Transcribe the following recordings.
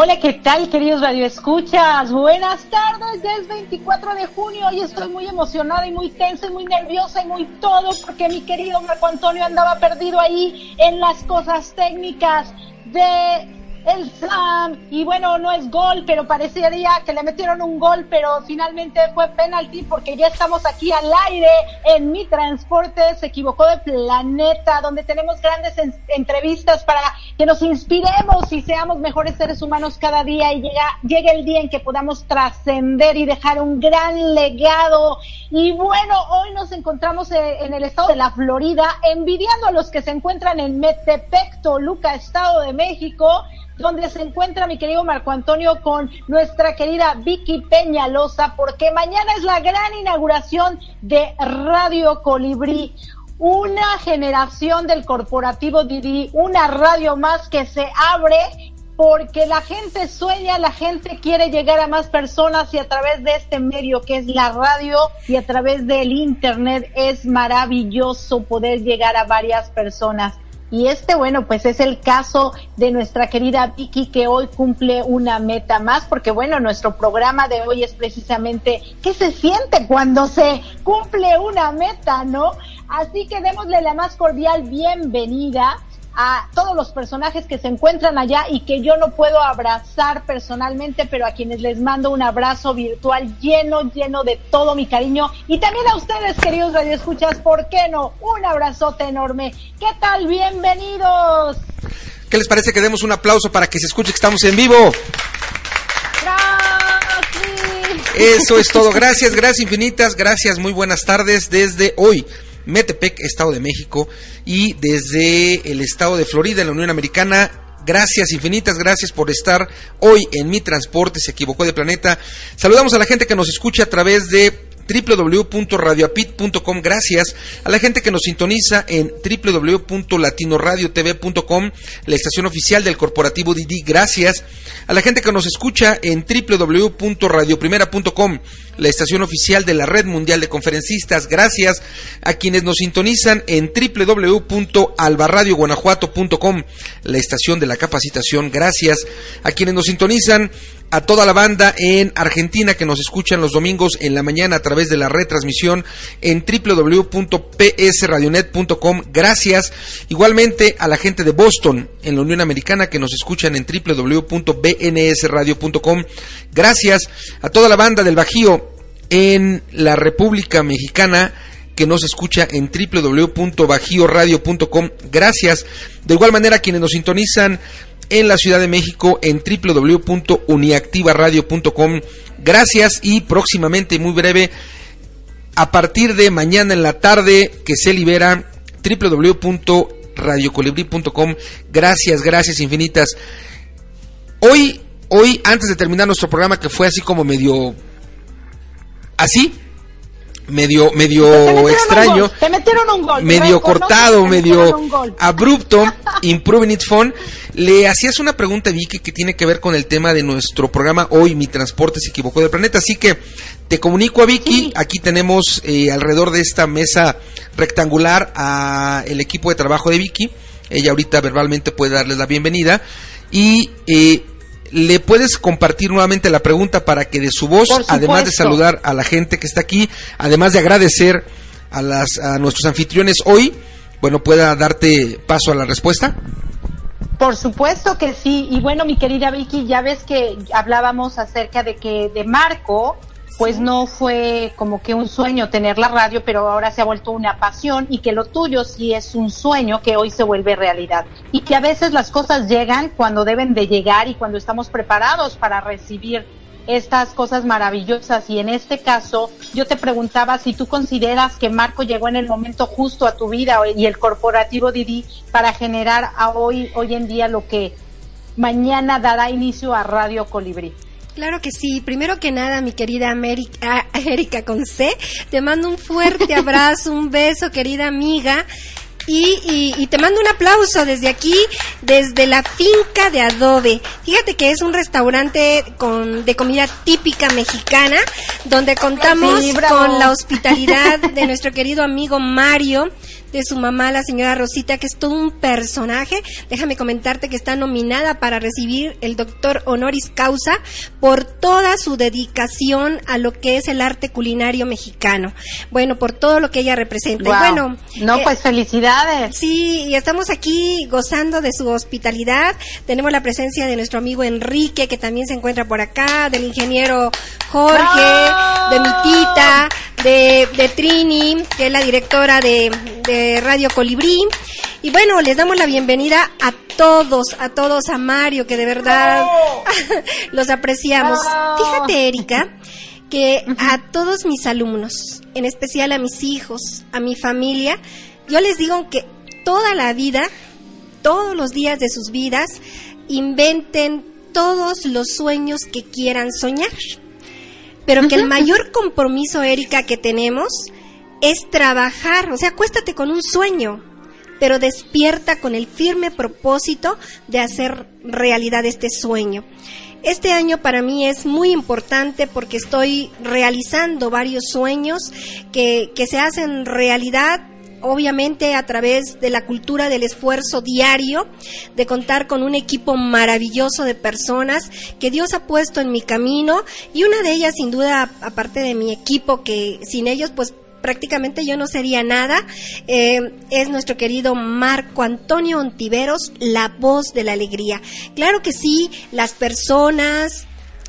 Hola, ¿qué tal, queridos radioescuchas? Buenas tardes, ya es 24 de junio y estoy muy emocionada y muy tensa y muy nerviosa y muy todo porque mi querido Marco Antonio andaba perdido ahí en las cosas técnicas de el slam y bueno, no es gol, pero parecería que le metieron un gol, pero finalmente fue penalti porque ya estamos aquí al aire en mi transporte, se equivocó de planeta, donde tenemos grandes en- entrevistas para que nos inspiremos y seamos mejores seres humanos cada día. Y llega, llegue el día en que podamos trascender y dejar un gran legado. Y bueno, hoy nos encontramos eh, en el estado de la Florida, envidiando a los que se encuentran en Metepec, Toluca, Estado de México, donde se encuentra mi querido Marco Antonio con nuestra querida Vicky Peñalosa, porque mañana es la gran inauguración de Radio Colibrí. Una generación del corporativo Didi, una radio más que se abre porque la gente sueña, la gente quiere llegar a más personas y a través de este medio que es la radio y a través del internet es maravilloso poder llegar a varias personas. Y este, bueno, pues es el caso de nuestra querida Vicky que hoy cumple una meta más, porque bueno, nuestro programa de hoy es precisamente qué se siente cuando se cumple una meta, ¿no? Así que démosle la más cordial bienvenida a todos los personajes que se encuentran allá y que yo no puedo abrazar personalmente, pero a quienes les mando un abrazo virtual lleno, lleno de todo mi cariño. Y también a ustedes, queridos radioescuchas, ¿por qué no? Un abrazote enorme. ¿Qué tal? Bienvenidos. ¿Qué les parece que demos un aplauso para que se escuche que estamos en vivo? Eso es todo. Gracias, gracias infinitas. Gracias, muy buenas tardes desde hoy. Metepec, Estado de México, y desde el Estado de Florida, en la Unión Americana. Gracias infinitas, gracias por estar hoy en mi transporte, se equivocó de planeta. Saludamos a la gente que nos escucha a través de www.radioapit.com. Gracias a la gente que nos sintoniza en www.latinoradiotv.com, la estación oficial del corporativo Didi. Gracias a la gente que nos escucha en www.radioprimera.com, la estación oficial de la Red Mundial de Conferencistas. Gracias a quienes nos sintonizan en www.albarradioguanajuato.com, la estación de la capacitación. Gracias a quienes nos sintonizan a toda la banda en Argentina que nos escuchan los domingos en la mañana a través de la retransmisión en www.psradionet.com. Gracias. Igualmente a la gente de Boston en la Unión Americana que nos escuchan en www.bnsradio.com. Gracias a toda la banda del Bajío en la República Mexicana que nos escucha en www.bajioradio.com. Gracias. De igual manera quienes nos sintonizan en la Ciudad de México en www.uniactivaradio.com. Gracias y próximamente, muy breve, a partir de mañana en la tarde que se libera www.radiocolibri.com. Gracias, gracias infinitas. Hoy, hoy, antes de terminar nuestro programa que fue así como medio así, medio medio extraño, medio cortado, medio abrupto, improving it fun. Le hacías una pregunta Vicky que tiene que ver con el tema de nuestro programa hoy mi transporte se equivocó del planeta, así que te comunico a Vicky, aquí tenemos eh, alrededor de esta mesa rectangular a el equipo de trabajo de Vicky. Ella ahorita verbalmente puede darles la bienvenida. Y eh, le puedes compartir nuevamente la pregunta para que de su voz, además de saludar a la gente que está aquí, además de agradecer a, las, a nuestros anfitriones hoy, bueno, pueda darte paso a la respuesta. Por supuesto que sí. Y bueno, mi querida Vicky, ya ves que hablábamos acerca de que de Marco pues no fue como que un sueño tener la radio, pero ahora se ha vuelto una pasión y que lo tuyo sí es un sueño que hoy se vuelve realidad. Y que a veces las cosas llegan cuando deben de llegar y cuando estamos preparados para recibir estas cosas maravillosas. Y en este caso, yo te preguntaba si tú consideras que Marco llegó en el momento justo a tu vida y el corporativo Didi para generar a hoy, hoy en día lo que mañana dará inicio a Radio Colibrí. Claro que sí. Primero que nada, mi querida América, Erika con C, te mando un fuerte abrazo, un beso, querida amiga. Y, y, te mando un aplauso desde aquí, desde la finca de Adobe. Fíjate que es un restaurante con, de comida típica mexicana, donde contamos con la hospitalidad de nuestro querido amigo Mario, de su mamá, la señora Rosita, que es todo un personaje. Déjame comentarte que está nominada para recibir el doctor honoris causa por toda su dedicación a lo que es el arte culinario mexicano. Bueno, por todo lo que ella representa. Y bueno, no, eh, pues felicidades. Sí, y estamos aquí gozando de su hospitalidad. Tenemos la presencia de nuestro amigo Enrique, que también se encuentra por acá, del ingeniero Jorge, de mi tita, de, de Trini, que es la directora de Radio Colibrí. Y bueno, les damos la bienvenida a todos, a todos, a Mario, que de verdad los apreciamos. Fíjate, Erika, que a todos mis alumnos, en especial a mis hijos, a mi familia, yo les digo que toda la vida, todos los días de sus vidas, inventen todos los sueños que quieran soñar. Pero que el mayor compromiso, Erika, que tenemos es trabajar, o sea, acuéstate con un sueño, pero despierta con el firme propósito de hacer realidad este sueño. Este año para mí es muy importante porque estoy realizando varios sueños que, que se hacen realidad obviamente a través de la cultura del esfuerzo diario, de contar con un equipo maravilloso de personas que Dios ha puesto en mi camino y una de ellas sin duda, aparte de mi equipo, que sin ellos pues prácticamente yo no sería nada, eh, es nuestro querido Marco Antonio Ontiveros, la voz de la alegría. Claro que sí, las personas,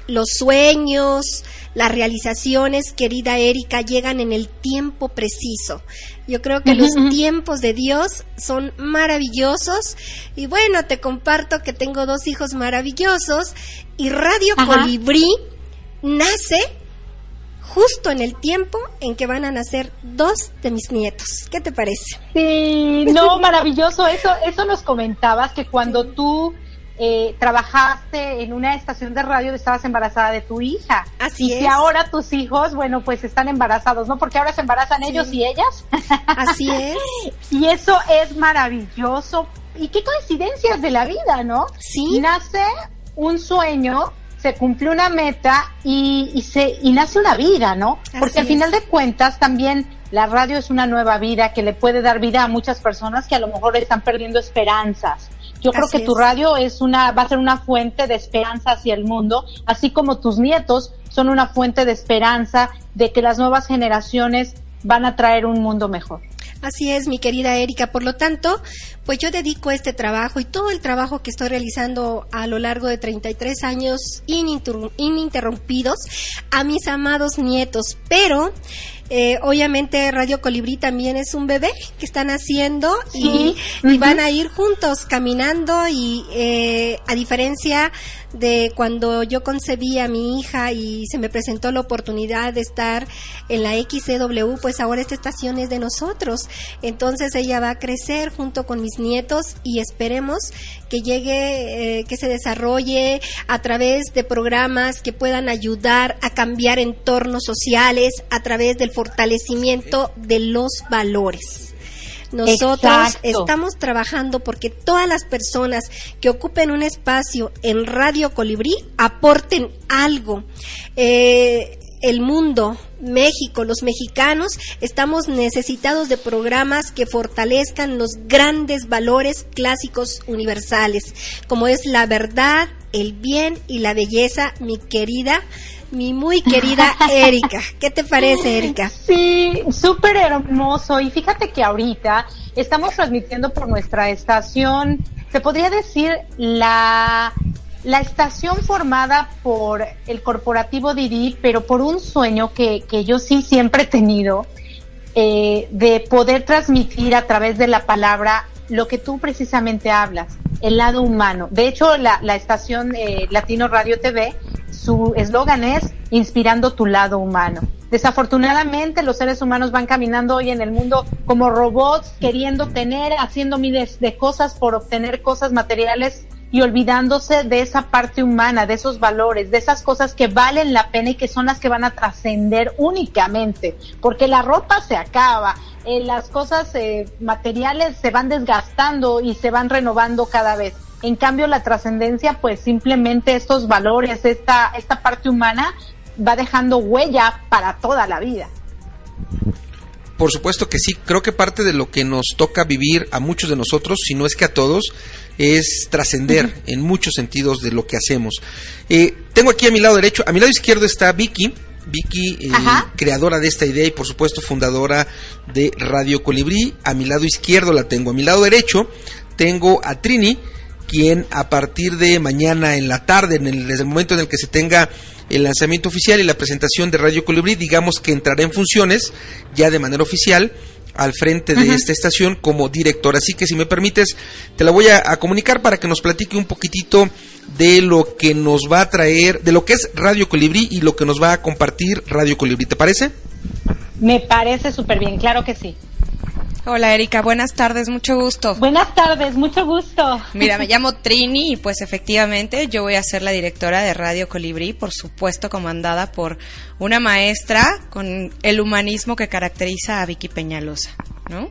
los sueños, las realizaciones, querida Erika, llegan en el tiempo preciso. Yo creo que los tiempos de Dios son maravillosos. Y bueno, te comparto que tengo dos hijos maravillosos y Radio Colibrí nace justo en el tiempo en que van a nacer dos de mis nietos. ¿Qué te parece? Sí, no, maravilloso. Eso, eso nos comentabas que cuando tú eh, trabajaste en una estación de radio, estabas embarazada de tu hija. Así y es. que ahora tus hijos, bueno, pues están embarazados, ¿no? Porque ahora se embarazan ellos y ellas. Así es. y eso es maravilloso. Y qué coincidencias de la vida, ¿no? Sí. Nace un sueño, se cumple una meta y, y se y nace una vida, ¿no? Así Porque al es. final de cuentas también la radio es una nueva vida que le puede dar vida a muchas personas que a lo mejor están perdiendo esperanzas. Yo creo que tu radio es una va a ser una fuente de esperanza hacia el mundo, así como tus nietos son una fuente de esperanza de que las nuevas generaciones van a traer un mundo mejor. Así es, mi querida Erika. Por lo tanto, pues yo dedico este trabajo y todo el trabajo que estoy realizando a lo largo de 33 años ininterru- ininterrumpidos a mis amados nietos. Pero, eh, obviamente, Radio Colibrí también es un bebé que están haciendo y, y van a ir juntos caminando y eh, a diferencia de cuando yo concebí a mi hija y se me presentó la oportunidad de estar en la XCW, pues ahora esta estación es de nosotros. Entonces ella va a crecer junto con mis nietos y esperemos que llegue, eh, que se desarrolle a través de programas que puedan ayudar a cambiar entornos sociales a través del fortalecimiento de los valores. Nosotros Exacto. estamos trabajando porque todas las personas que ocupen un espacio en Radio Colibrí aporten algo. Eh, el mundo, México, los mexicanos, estamos necesitados de programas que fortalezcan los grandes valores clásicos universales, como es la verdad, el bien y la belleza, mi querida, mi muy querida Erika. ¿Qué te parece, Erika? Sí, súper hermoso. Y fíjate que ahorita estamos transmitiendo por nuestra estación, se podría decir la, la estación formada por el corporativo Didi, pero por un sueño que, que yo sí siempre he tenido, eh, de poder transmitir a través de la palabra lo que tú precisamente hablas, el lado humano. De hecho, la, la estación eh, Latino Radio TV, su eslogan es inspirando tu lado humano. Desafortunadamente, los seres humanos van caminando hoy en el mundo como robots, queriendo tener, haciendo miles de cosas por obtener cosas materiales y olvidándose de esa parte humana, de esos valores, de esas cosas que valen la pena y que son las que van a trascender únicamente, porque la ropa se acaba, eh, las cosas eh, materiales se van desgastando y se van renovando cada vez. En cambio, la trascendencia, pues simplemente estos valores, esta, esta parte humana, va dejando huella para toda la vida. Por supuesto que sí, creo que parte de lo que nos toca vivir a muchos de nosotros, si no es que a todos, es trascender en muchos sentidos de lo que hacemos. Eh, tengo aquí a mi lado derecho, a mi lado izquierdo está Vicky, Vicky, eh, creadora de esta idea y por supuesto fundadora de Radio Colibrí. A mi lado izquierdo la tengo, a mi lado derecho tengo a Trini, quien a partir de mañana en la tarde, en el- desde el momento en el que se tenga el lanzamiento oficial y la presentación de Radio Colibrí, digamos que entrará en funciones ya de manera oficial al frente de esta estación como directora. Así que si me permites, te la voy a, a comunicar para que nos platique un poquitito de lo que nos va a traer, de lo que es Radio Colibrí y lo que nos va a compartir Radio Colibrí. ¿Te parece? Me parece súper bien, claro que sí. Hola Erika, buenas tardes, mucho gusto. Buenas tardes, mucho gusto. Mira, me llamo Trini y pues efectivamente yo voy a ser la directora de Radio Colibrí, por supuesto comandada por una maestra con el humanismo que caracteriza a Vicky Peñalosa, ¿no?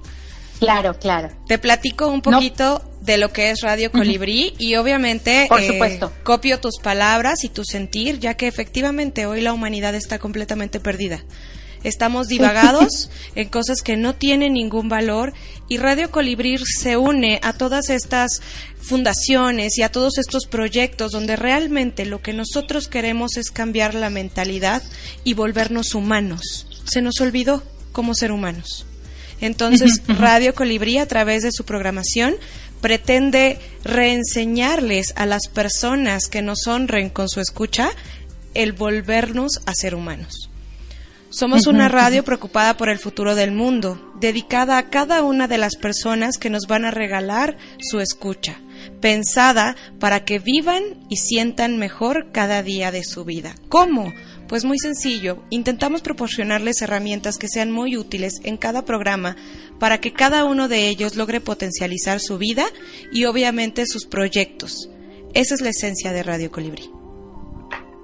Claro, claro. Te platico un poquito de lo que es Radio Colibrí y obviamente Por eh, supuesto. copio tus palabras y tu sentir, ya que efectivamente hoy la humanidad está completamente perdida. Estamos divagados en cosas que no tienen ningún valor y Radio Colibrí se une a todas estas fundaciones y a todos estos proyectos donde realmente lo que nosotros queremos es cambiar la mentalidad y volvernos humanos. Se nos olvidó como ser humanos. Entonces, Radio Colibrí, a través de su programación, pretende reenseñarles a las personas que nos honren con su escucha el volvernos a ser humanos. Somos una radio preocupada por el futuro del mundo, dedicada a cada una de las personas que nos van a regalar su escucha, pensada para que vivan y sientan mejor cada día de su vida. ¿Cómo? Pues muy sencillo, intentamos proporcionarles herramientas que sean muy útiles en cada programa para que cada uno de ellos logre potencializar su vida y obviamente sus proyectos. Esa es la esencia de Radio Colibrí.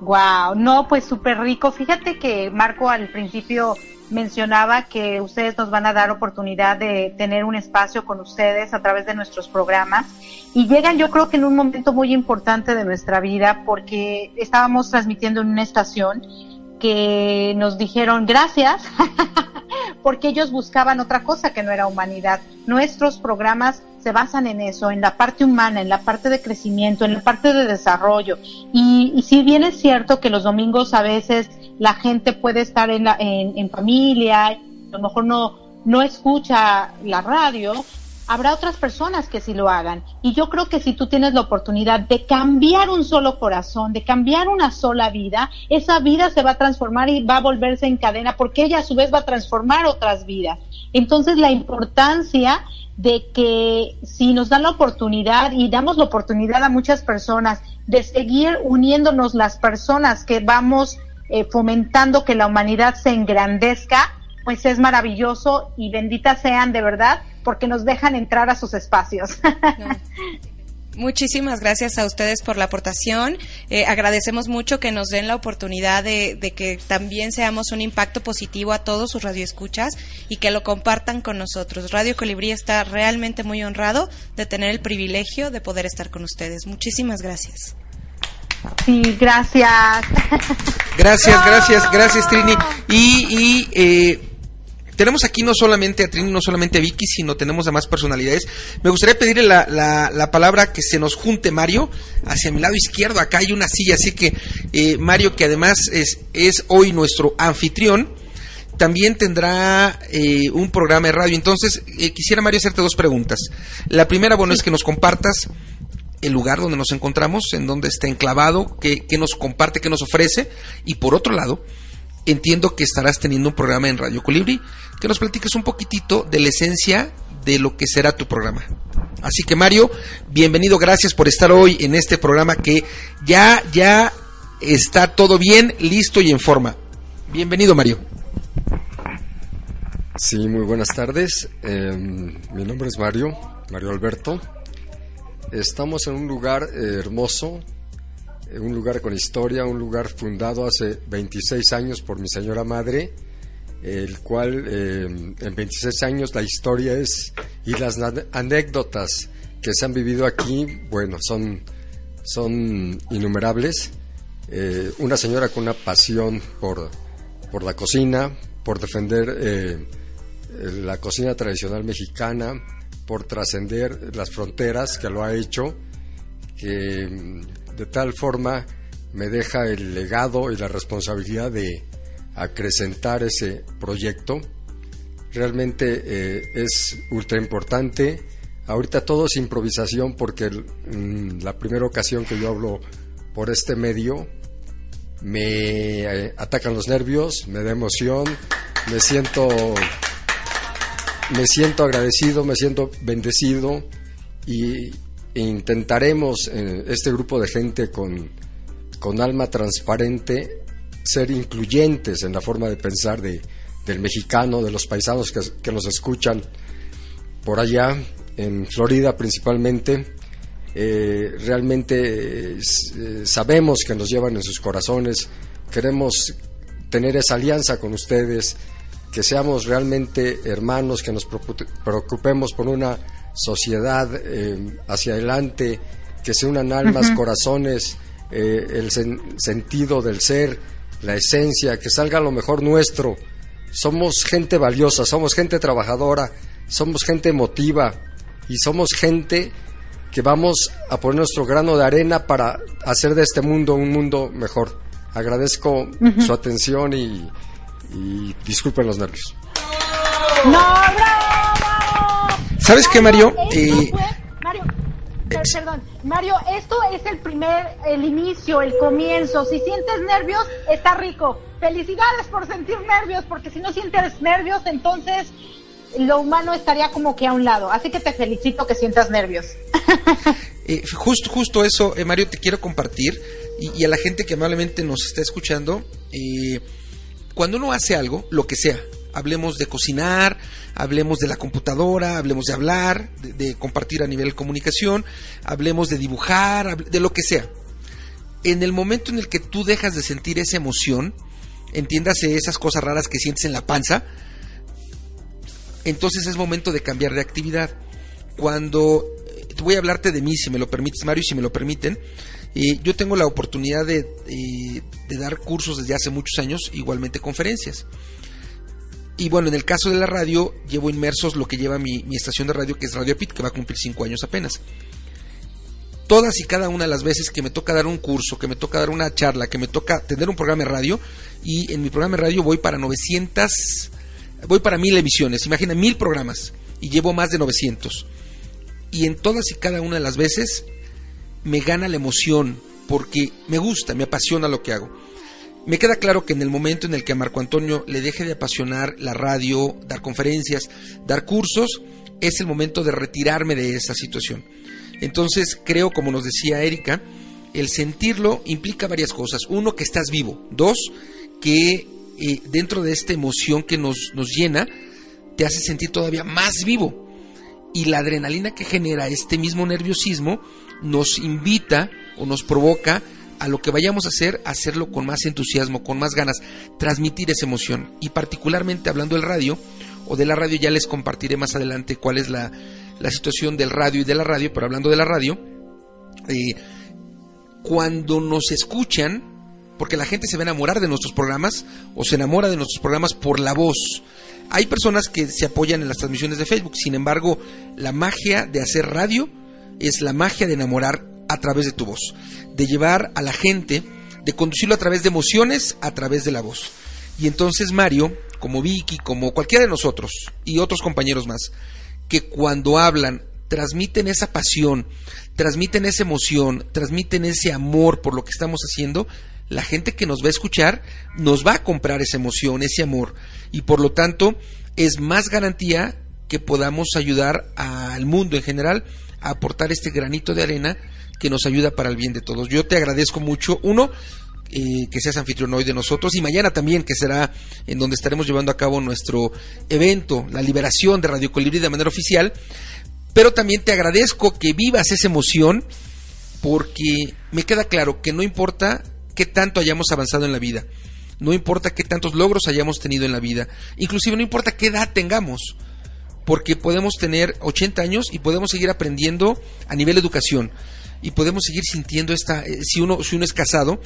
Wow, no, pues súper rico. Fíjate que Marco al principio mencionaba que ustedes nos van a dar oportunidad de tener un espacio con ustedes a través de nuestros programas y llegan yo creo que en un momento muy importante de nuestra vida porque estábamos transmitiendo en una estación que nos dijeron gracias porque ellos buscaban otra cosa que no era humanidad. Nuestros programas se basan en eso, en la parte humana, en la parte de crecimiento, en la parte de desarrollo. Y, si bien es cierto que los domingos a veces la gente puede estar en, en, familia, a lo mejor no, no escucha la radio, habrá otras personas que sí lo hagan. Y yo creo que si tú tienes la oportunidad de cambiar un solo corazón, de cambiar una sola vida, esa vida se va a transformar y va a volverse en cadena porque ella a su vez va a transformar otras vidas. Entonces la importancia de que si nos dan la oportunidad y damos la oportunidad a muchas personas de seguir uniéndonos las personas que vamos eh, fomentando que la humanidad se engrandezca, pues es maravilloso y benditas sean de verdad porque nos dejan entrar a sus espacios. Muchísimas gracias a ustedes por la aportación. Eh, agradecemos mucho que nos den la oportunidad de, que también seamos un impacto positivo a todos sus radioescuchas y que lo compartan con nosotros. Radio Colibrí está realmente muy honrado de tener el privilegio de poder estar con ustedes. Muchísimas gracias. Sí, gracias. Gracias, gracias, gracias Trini. Y, y eh, tenemos aquí no solamente a Trini, no solamente a Vicky, sino tenemos a más personalidades. Me gustaría pedirle la, la, palabra que se nos junte Mario hacia mi lado izquierdo. Acá hay una silla, así que eh, Mario, que además es, es hoy nuestro anfitrión, también tendrá eh, un programa de radio. Entonces, eh, quisiera, Mario, hacerte dos preguntas. La primera, bueno, es que nos compartas el lugar donde nos encontramos, en donde está enclavado, qué, qué nos comparte, qué nos ofrece. Y por otro lado, entiendo que estarás teniendo un programa en Radio Colibri, que nos platiques un poquitito de la esencia de lo que será tu programa. Así que Mario, bienvenido, gracias por estar hoy en este programa que ya, ya está todo bien, listo y en forma. Bienvenido Mario. Sí, muy buenas tardes. Em, mi nombre es Mario, Mario Alberto. Estamos en un lugar hermoso, un lugar con historia, un lugar fundado hace 26 años por mi señora madre, el cual eh, en 26 años la historia es y las anécdotas que se han vivido aquí, bueno, son, son innumerables. Eh, una señora con una pasión por, por la cocina, por defender eh, la cocina tradicional mexicana, por trascender las fronteras, que lo ha hecho, que de tal forma me deja el legado y la responsabilidad de acrecentar ese proyecto. Realmente eh, es ultra importante. Ahorita todo es improvisación porque mm, la primera ocasión que yo hablo por este medio me eh, atacan los nervios, me da emoción, me siento me siento agradecido, me siento bendecido y, intentaremos, eh, este grupo de gente con, con alma transparente, ser incluyentes en la forma de pensar de, del mexicano, de los paisanos que, que nos escuchan por allá, en Florida principalmente. Eh, realmente eh, sabemos que nos llevan en sus corazones, queremos tener esa alianza con ustedes, que seamos realmente hermanos, que nos preocupemos por una sociedad eh, hacia adelante, que se unan almas, corazones, eh, el sentido del ser, la esencia, que salga lo mejor nuestro. Somos gente valiosa, somos gente trabajadora, somos gente emotiva y somos gente que vamos a poner nuestro grano de arena para hacer de este mundo un mundo mejor. Agradezco su atención y, disculpen los nervios. ¿Sabes qué, Mario? Eh, Mario, eh, perdón, Mario, esto es el primer, el inicio, el comienzo. Si sientes nervios, está rico. Felicidades por sentir nervios, porque si no sientes nervios, entonces lo humano estaría como que a un lado. Así que te felicito que sientas nervios. Eh, justo, justo eso, Mario, te quiero compartir y, a la gente que amablemente nos está escuchando. cuando uno hace algo, lo que sea, hablemos de cocinar, hablemos de la computadora, hablemos de hablar, de, de compartir a nivel comunicación, hablemos de dibujar, de lo que sea. En el momento en el que tú dejas de sentir esa emoción, entiéndase esas cosas raras que sientes en la panza, entonces es momento de cambiar de actividad. Cuando eh, voy a hablarte de mí, si me lo permites, Mario, si me lo permiten, eh, yo tengo la oportunidad de, eh, de dar cursos desde hace muchos años, igualmente conferencias. Y bueno, en el caso de la radio, llevo inmersos lo que lleva mi, estación de radio, que es Radio Pit, que va a cumplir cinco años apenas. Todas y cada una de las veces que me toca dar un curso, que me toca dar una charla, que me toca tener un programa de radio, y en mi programa de radio voy para 900, voy para mil emisiones, imagina mil programas, y llevo más de 900. Y en todas y cada una de las veces me gana la emoción, porque me gusta, me apasiona lo que hago. Me queda claro que en el momento en el que a Marco Antonio le deje de apasionar la radio, dar conferencias, dar cursos, es el momento de retirarme de esa situación. Entonces creo, como nos decía Erika, el sentirlo implica varias cosas. Uno, que estás vivo. Dos, que eh, dentro de esta emoción que nos, nos llena, te hace sentir todavía más vivo. Y la adrenalina que genera este mismo nerviosismo nos invita o nos provoca a lo que vayamos a hacer, hacerlo con más entusiasmo, con más ganas, transmitir esa emoción. Y particularmente hablando del radio, o de la radio, ya les compartiré más adelante cuál es la, la situación del radio y de la radio, pero hablando de la radio, eh, cuando nos escuchan, porque la gente se va a enamorar de nuestros programas o se enamora de nuestros programas por la voz. Hay personas que se apoyan en las transmisiones de Facebook, sin embargo, la magia de hacer radio es la magia de enamorar a través de tu voz, de llevar a la gente, de conducirlo a través de emociones, a través de la voz. Y entonces Mario, como Vicky, como cualquiera de nosotros y otros compañeros más, que cuando hablan transmiten esa pasión, transmiten esa emoción, transmiten ese amor por lo que estamos haciendo, la gente que nos va a escuchar nos va a comprar esa emoción, ese amor. Y por lo tanto es más garantía que podamos ayudar al mundo en general aportar este granito de arena que nos ayuda para el bien de todos. Yo te agradezco mucho, uno, eh, que seas anfitrión hoy de nosotros y mañana también que será en donde estaremos llevando a cabo nuestro evento, la liberación de Radio Colibrí de manera oficial, pero también te agradezco que vivas esa emoción porque me queda claro que no importa qué tanto hayamos avanzado en la vida, no importa qué tantos logros hayamos tenido en la vida, inclusive no importa qué edad tengamos, porque podemos tener 80 años y podemos seguir aprendiendo a nivel educación y podemos seguir sintiendo esta, eh, si uno, si uno es casado,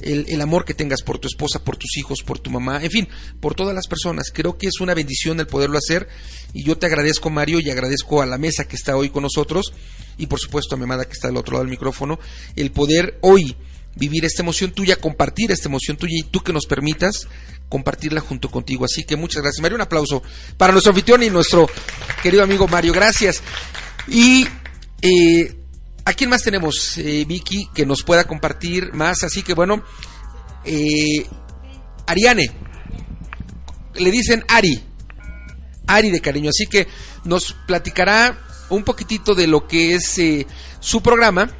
el, el, amor que tengas por tu esposa, por tus hijos, por tu mamá, en fin, por todas las personas. Creo que es una bendición el poderlo hacer y yo te agradezco Mario y agradezco a la mesa que está hoy con nosotros y por supuesto a mi amada que está al otro lado del micrófono, el poder hoy vivir esta emoción tuya, compartir esta emoción tuya y tú que nos permitas compartirla junto contigo. Así que muchas gracias. Mario, un aplauso para nuestro anfitrión y nuestro querido amigo Mario. Gracias. Y eh, ¿A quién más tenemos, eh, Vicky, que nos pueda compartir más? Así que bueno, eh, Ariane, le dicen Ari, Ari de cariño, así que nos platicará un poquitito de lo que es eh, su programa.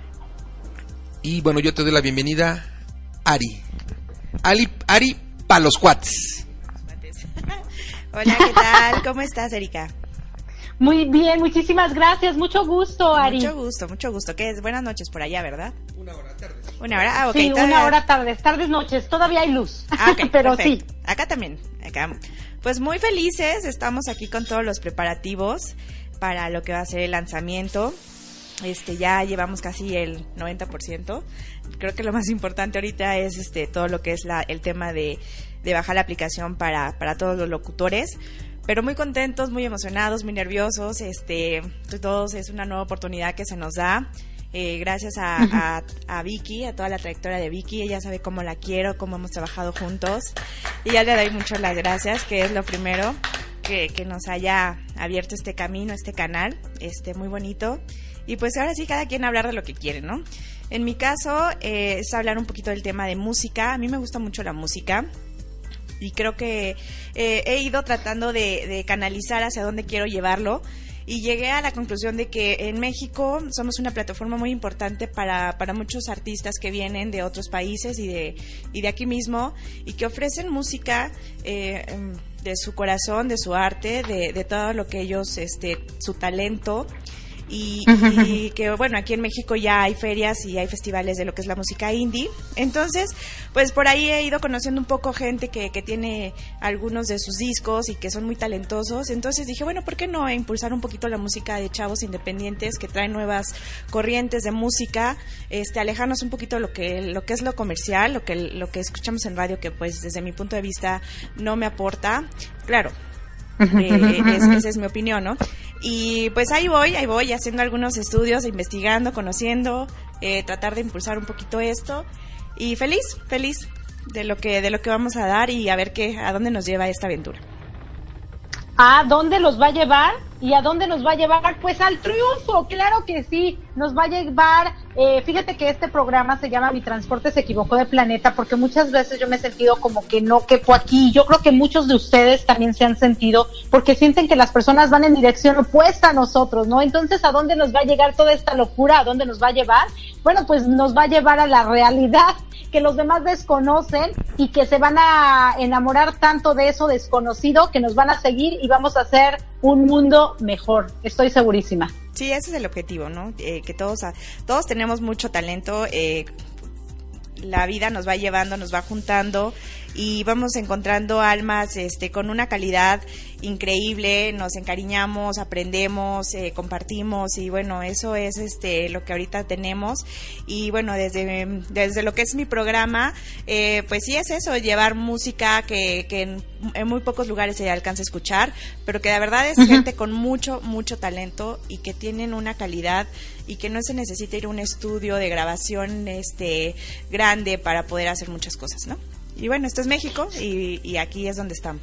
Y bueno, yo te doy la bienvenida, Ari. Ari, Ari para los cuates. Hola, ¿qué tal? ¿Cómo estás, Erika? Muy bien, muchísimas gracias, mucho gusto, Ari. Mucho gusto, mucho gusto. ¿Qué es? Buenas noches por allá, ¿verdad? Una hora tarde. Una hora, ah, ok. Sí, una hora tarde, tardes, noches, todavía hay luz. Ah, okay, pero perfecto. sí. Acá también, acá. Pues muy felices, estamos aquí con todos los preparativos para lo que va a ser el lanzamiento. Este, ya llevamos casi el 90%. Creo que lo más importante ahorita es este todo lo que es la, el tema de, de bajar la aplicación para, para todos los locutores pero muy contentos, muy emocionados, muy nerviosos. Este, todos es una nueva oportunidad que se nos da. Eh, gracias a, a, a, Vicky, a toda la trayectoria de Vicky. Ella sabe cómo la quiero, cómo hemos trabajado juntos. Y ya le doy muchas las gracias, que es lo primero que, que nos haya abierto este camino, este canal, este muy bonito. Y pues ahora sí, cada quien hablar de lo que quiere, ¿no? En mi caso, eh, es hablar un poquito del tema de música. A mí me gusta mucho la música y creo que eh, he ido tratando de, canalizar hacia dónde quiero llevarlo y llegué a la conclusión de que en México somos una plataforma muy importante para, para muchos artistas que vienen de otros países y de, y de aquí mismo y que ofrecen música eh, de su corazón, de su arte, de, de todo lo que ellos, este, su talento y, y, que bueno, aquí en México ya hay ferias y hay festivales de lo que es la música indie. Entonces, pues por ahí he ido conociendo un poco gente que, que tiene algunos de sus discos y que son muy talentosos. Entonces dije, bueno, ¿por qué no impulsar un poquito la música de chavos independientes que traen nuevas corrientes de música? Este, alejarnos un poquito lo que, lo que es lo comercial, lo que, lo que escuchamos en radio, que pues desde mi punto de vista no me aporta. Claro, eh, es, esa es mi opinión, ¿no? Y pues ahí voy, ahí voy haciendo algunos estudios, investigando, conociendo, eh, tratar de impulsar un poquito esto y feliz, feliz de lo que de lo que vamos a dar y a ver qué a dónde nos lleva esta aventura. ¿A dónde los va a llevar? ¿Y a dónde nos va a llevar? Pues al triunfo, claro que sí, nos va a llevar, eh, fíjate que este programa se llama Mi Transporte se equivocó de planeta porque muchas veces yo me he sentido como que no quepo aquí, yo creo que muchos de ustedes también se han sentido porque sienten que las personas van en dirección opuesta a nosotros, ¿no? Entonces, ¿a dónde nos va a llegar toda esta locura? ¿A dónde nos va a llevar? Bueno, pues nos va a llevar a la realidad que los demás desconocen y que se van a enamorar tanto de eso desconocido que nos van a seguir y vamos a hacer un mundo mejor. Estoy segurísima. Sí, ese es el objetivo, ¿no? Eh, que todos, todos tenemos mucho talento. Eh, la vida nos va llevando, nos va juntando y vamos encontrando almas este, con una calidad increíble, nos encariñamos, aprendemos, eh, compartimos y bueno, eso es este lo que ahorita tenemos y bueno, desde, desde lo que es mi programa, eh, pues sí es eso, llevar música que, que en, en, muy pocos lugares se alcanza a escuchar, pero que de verdad es uh -huh. gente con mucho, mucho talento y que tienen una calidad y que no se necesita ir a un estudio de grabación este grande para poder hacer muchas cosas, ¿no? Y bueno, esto es México y, y aquí es donde estamos.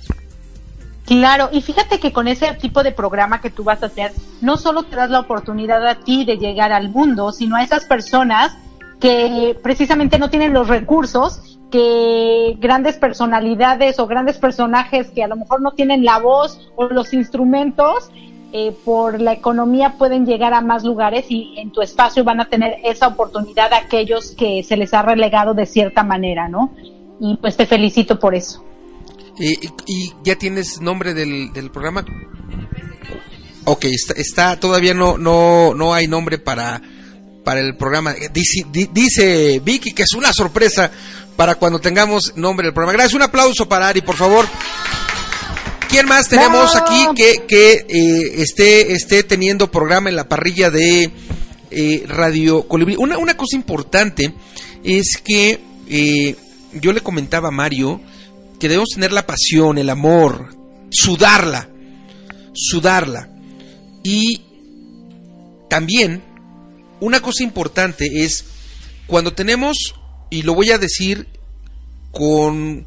Claro, y fíjate que con ese tipo de programa que tú vas a hacer, no solo te das la oportunidad a ti de llegar al mundo, sino a esas personas que precisamente no tienen los recursos que grandes personalidades o grandes personajes que a lo mejor no tienen la voz o los instrumentos eh, por la economía pueden llegar a más lugares y en tu espacio van a tener esa oportunidad aquellos que se les ha relegado de cierta manera, ¿no? Y pues te felicito por eso. Eh, ¿Y ya tienes nombre del, del programa? Ok, está, está, todavía no, no, no hay nombre para, para el programa. Dice, dice Vicky que es una sorpresa para cuando tengamos nombre del programa. Gracias, un aplauso para Ari, por favor. ¿Quién más tenemos aquí que, que eh, esté, esté teniendo programa en la parrilla de eh, Radio Colibrí? Una, una cosa importante es que eh, yo le comentaba a Mario que debemos tener la pasión, el amor, sudarla, sudarla. Y también una cosa importante es cuando tenemos, y lo voy a decir con,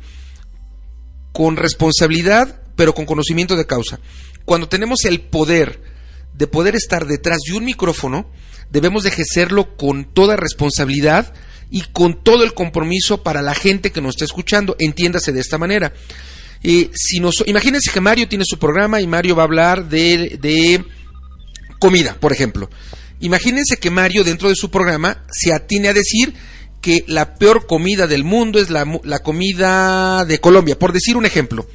con responsabilidad, pero con conocimiento de causa, cuando tenemos el poder de poder estar detrás de un micrófono, debemos de ejercerlo con toda responsabilidad, y con todo el compromiso para la gente que nos está escuchando. Entiéndase de esta manera. Si nos, imagínense que Mario tiene su programa y Mario va a hablar de, de comida, por ejemplo. Imagínense que Mario dentro de su programa se atine a decir que la peor comida del mundo es la, la comida de Colombia, por decir un ejemplo.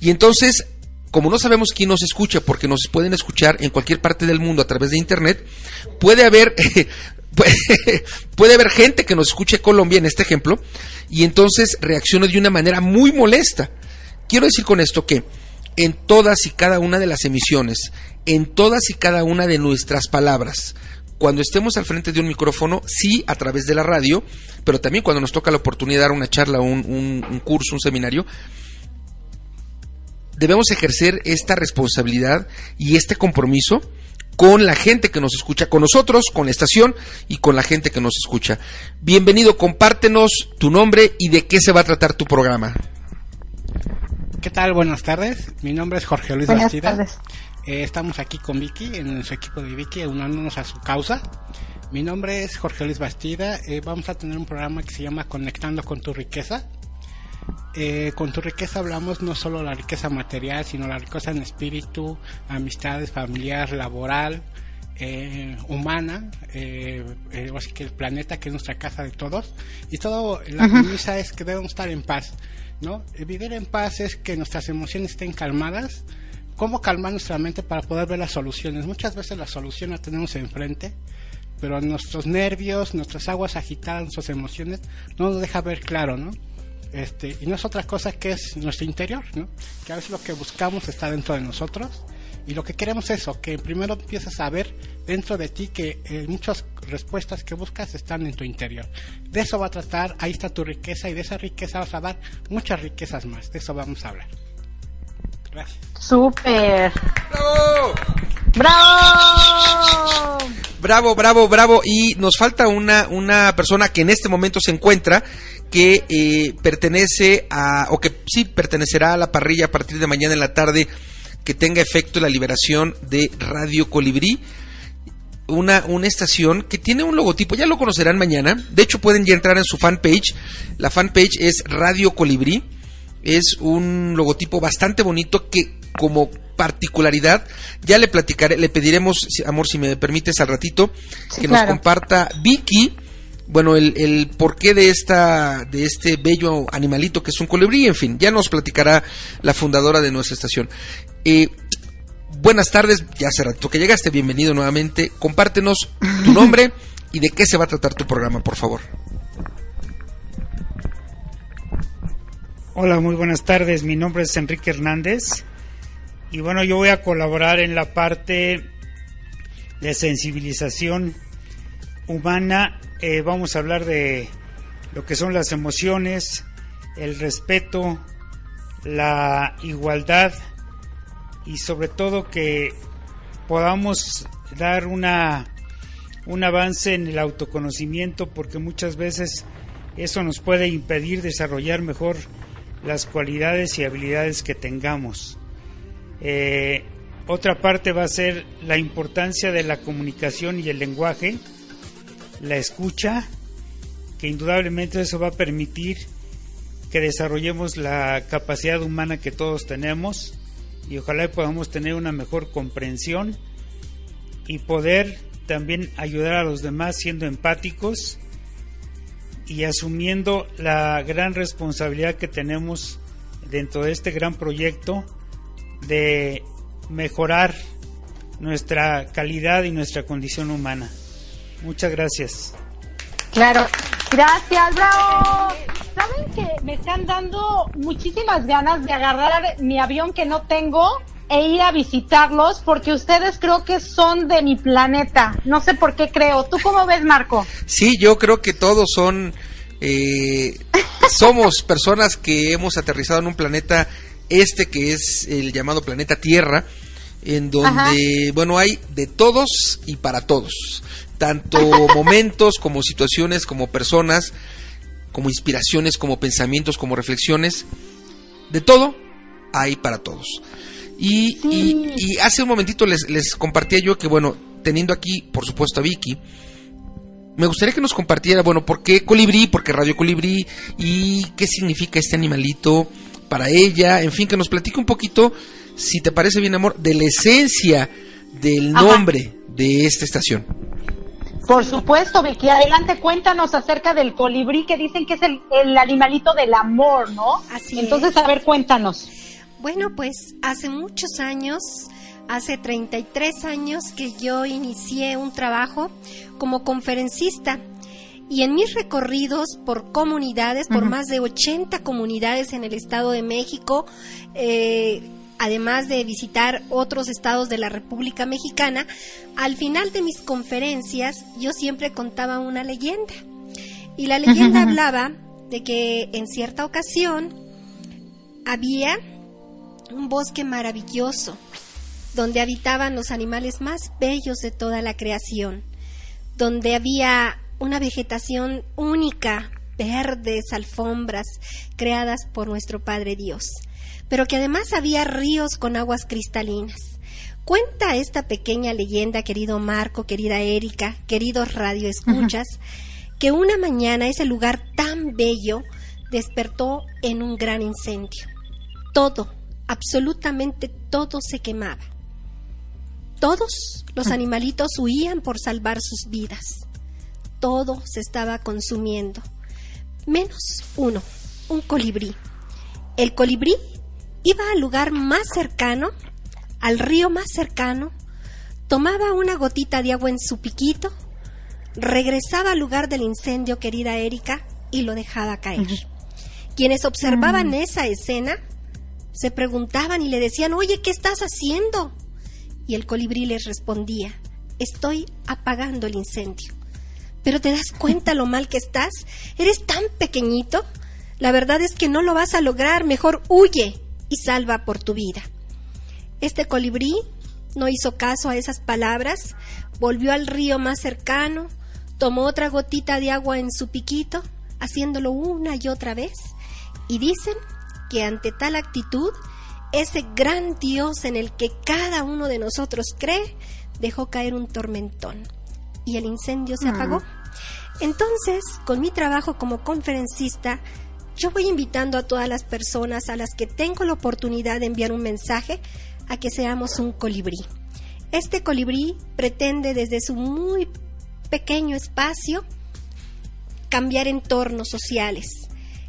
Y entonces como no sabemos quién nos escucha, porque nos pueden escuchar en cualquier parte del mundo a través de Internet, puede haber, puede haber gente que nos escuche Colombia en este ejemplo, y entonces reacciona de una manera muy molesta. Quiero decir con esto que en todas y cada una de las emisiones, en todas y cada una de nuestras palabras, cuando estemos al frente de un micrófono, sí a través de la radio, pero también cuando nos toca la oportunidad de dar una charla, un, curso, un seminario, debemos ejercer esta responsabilidad y este compromiso con la gente que nos escucha, con nosotros, con la estación y con la gente que nos escucha. Bienvenido, compártenos tu nombre y de qué se va a tratar tu programa. ¿Qué tal? Buenas tardes. Mi nombre es Jorge Luis Buenas Bastida. tardes. Eh, estamos aquí con Vicky, en su equipo de Vicky, unándonos a su causa. Mi nombre es Jorge Luis Bastida. Eh, vamos a tener un programa que se llama Conectando con tu riqueza. Eh, con tu riqueza hablamos no solo la riqueza material, sino la riqueza en espíritu, amistades, familiar, laboral, eh, humana, eh, eh, así que el planeta que es nuestra casa de todos, y todo la premisa es que debemos estar en paz, ¿no? vivir en paz es que nuestras emociones estén calmadas, cómo calmar nuestra mente para poder ver las soluciones. Muchas veces la solución la tenemos enfrente, pero nuestros nervios, nuestras aguas agitadas, nuestras emociones no nos deja ver claro, ¿no? Este, y no es otra cosa que es nuestro interior, ¿no? Que a veces lo que buscamos está dentro de nosotros y lo que queremos es eso, que primero empieces a ver dentro de ti que eh, muchas respuestas que buscas están en tu interior. De eso va a tratar, ahí está tu riqueza y de esa riqueza vas a dar muchas riquezas más, de eso vamos a hablar. Gracias. Súper. ¡Bravo! ¡Bravo! Bravo, bravo, bravo. Y nos falta una, una persona que en este momento se encuentra que eh, pertenece a, o que sí pertenecerá a la parrilla a partir de mañana en la tarde que tenga efecto la liberación de Radio Colibrí. Una, una estación que tiene un logotipo, ya lo conocerán mañana. De hecho, pueden ya entrar en su fanpage. La fanpage es Radio Colibrí. Es un logotipo bastante bonito que, como particularidad, ya le platicaré, le pediremos, amor, si me permites al ratito, que nos comparta Vicky bueno, el, el porqué de esta, de este bello animalito que es un colibrí, en fin, ya nos platicará la fundadora de nuestra estación. Eh, buenas tardes, ya hace rato que llegaste, bienvenido nuevamente. Compártenos tu nombre y de qué se va a tratar tu programa, por favor. Hola, muy buenas tardes. Mi nombre es Enrique Hernández y bueno, yo voy a colaborar en la parte de sensibilización humana eh, vamos a hablar de lo que son las emociones, el respeto, la igualdad y sobre todo que podamos dar una un avance en el autoconocimiento porque muchas veces eso nos puede impedir desarrollar mejor las cualidades y habilidades que tengamos. Eh, otra parte va a ser la importancia de la comunicación y el lenguaje la escucha, que indudablemente eso va a permitir que desarrollemos la capacidad humana que todos tenemos y ojalá podamos tener una mejor comprensión y poder también ayudar a los demás siendo empáticos y asumiendo la gran responsabilidad que tenemos dentro de este gran proyecto de mejorar nuestra calidad y nuestra condición humana. Muchas gracias. Claro, gracias, bravo. ¿Saben que me están dando muchísimas ganas de agarrar mi avión que no tengo e ir a visitarlos porque ustedes creo que son de mi planeta. No sé por qué creo. ¿Tú cómo ves, Marco? Sí, yo creo que todos son... Eh, somos personas que hemos aterrizado en un planeta este que es el llamado planeta Tierra, en donde, bueno, hay de todos y para todos tanto momentos como situaciones, como personas, como inspiraciones, como pensamientos, como reflexiones, de todo hay para todos. Y, y, hace un momentito les, les compartía yo que, bueno, teniendo aquí, por supuesto, a Vicky, me gustaría que nos compartiera, bueno, por qué colibrí, por qué radio colibrí y qué significa este animalito para ella, en fin, que nos platique un poquito, si te parece bien, amor, de la esencia del nombre de esta estación. Por supuesto, Vicky, adelante, cuéntanos acerca del colibrí que dicen que es el, animalito del amor, ¿no? Así Entonces, a ver, cuéntanos. Bueno, pues hace muchos años, hace 33 años que yo inicié un trabajo como conferencista y en mis recorridos por comunidades, por más de 80 comunidades en el Estado de México, eh, además de visitar otros estados de la República Mexicana, al final de mis conferencias yo siempre contaba una leyenda. Y la leyenda hablaba de que en cierta ocasión había un bosque maravilloso donde habitaban los animales más bellos de toda la creación, donde había una vegetación única, verdes alfombras creadas por nuestro Padre Dios pero que además había ríos con aguas cristalinas. Cuenta esta pequeña leyenda, querido Marco, querida Erika, queridos radioescuchas, que una mañana ese lugar tan bello despertó en un gran incendio. Todo, absolutamente todo se quemaba. Todos los animalitos huían por salvar sus vidas. Todo se estaba consumiendo, menos uno, un colibrí. El colibrí iba al lugar más cercano, al río más cercano, tomaba una gotita de agua en su piquito, regresaba al lugar del incendio, querida Erika, y lo dejaba caer. Quienes observaban esa escena se preguntaban y le decían, oye, ¿qué estás haciendo? Y el colibrí les respondía, estoy apagando el incendio. Pero te das cuenta lo mal que estás, eres tan pequeñito. La verdad es que no lo vas a lograr, mejor huye y salva por tu vida. Este colibrí no hizo caso a esas palabras, volvió al río más cercano, tomó otra gotita de agua en su piquito, haciéndolo una y otra vez, y dicen que ante tal actitud, ese gran Dios en el que cada uno de nosotros cree, dejó caer un tormentón y el incendio se apagó. Entonces, con mi trabajo como conferencista, yo voy invitando a todas las personas a las que tengo la oportunidad de enviar un mensaje a que seamos un colibrí. Este colibrí pretende desde su muy pequeño espacio cambiar entornos sociales,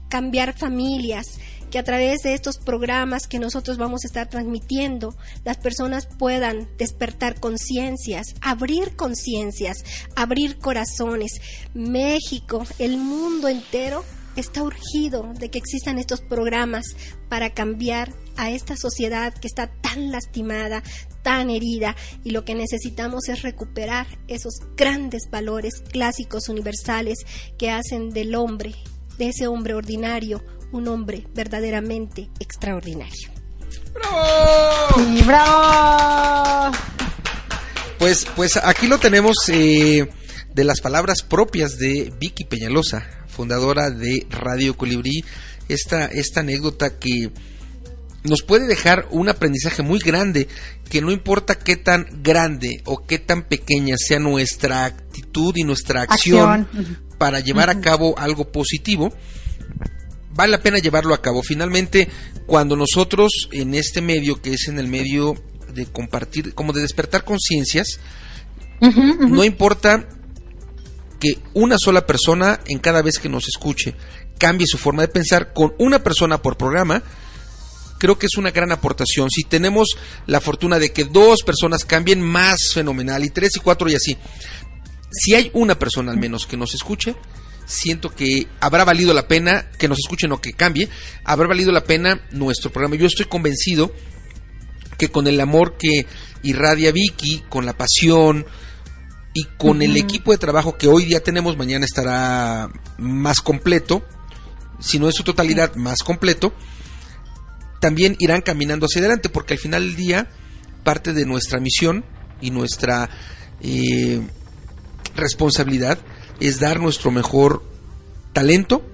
cambiar familias, que a través de estos programas que nosotros vamos a estar transmitiendo, las personas puedan despertar conciencias, abrir conciencias, abrir corazones. México, el mundo entero está urgido de que existan estos programas para cambiar a esta sociedad que está tan lastimada, tan herida y lo que necesitamos es recuperar esos grandes valores clásicos universales que hacen del hombre, de ese hombre ordinario, un hombre verdaderamente extraordinario. ¡Bravo! ¡Bravo! Pues, pues aquí lo tenemos eh, de las palabras propias de Vicky Peñalosa, fundadora de Radio Colibrí. Esta, esta anécdota que nos puede dejar un aprendizaje muy grande, que no importa qué tan grande o qué tan pequeña sea nuestra actitud y nuestra acción, para llevar a cabo algo positivo, vale la pena llevarlo a cabo. Finalmente, cuando nosotros en este medio, que es en el medio de compartir, como de despertar conciencias, no importa que una sola persona en cada vez que nos escuche cambie su forma de pensar con una persona por programa, creo que es una gran aportación. Si tenemos la fortuna de que dos personas cambien, más fenomenal, y tres y cuatro y así. Si hay una persona al menos que nos escuche, siento que habrá valido la pena que nos escuchen o que cambie, habrá valido la pena nuestro programa. Yo estoy convencido que con el amor que irradia Vicky, con la pasión y con el equipo de trabajo que hoy día tenemos, mañana estará más completo, si no es su totalidad, más completo, también irán caminando hacia adelante, porque al final del día, parte de nuestra misión y nuestra eh, responsabilidad es dar nuestro mejor talento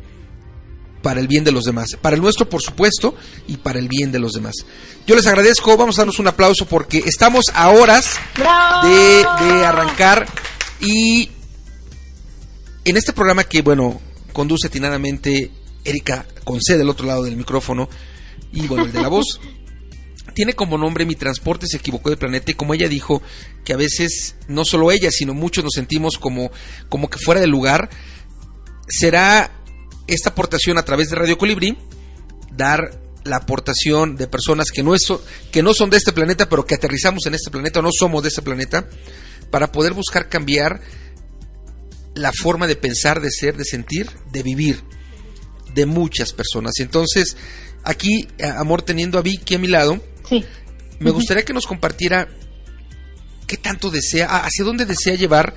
para el bien de los demás, para el nuestro por supuesto y para el bien de los demás. Yo les agradezco, vamos a darnos un aplauso porque estamos a horas de, arrancar. Y en este programa que bueno, conduce atinadamente Erika C del otro lado del micrófono y bueno, el de la voz, tiene como nombre Mi transporte se equivocó de planeta y como ella dijo que a veces no solo ella, sino muchos nos sentimos como, como que fuera de lugar, será esta aportación a través de Radio Colibrí, dar la aportación de personas que no, es, que no son de este planeta, pero que aterrizamos en este planeta, no somos de este planeta, para poder buscar cambiar la forma de pensar, de ser, de sentir, de vivir de muchas personas. Entonces, aquí, Amor, teniendo a Vicky a mi lado, me gustaría que nos compartiera qué tanto desea, ah, hacia dónde desea llevar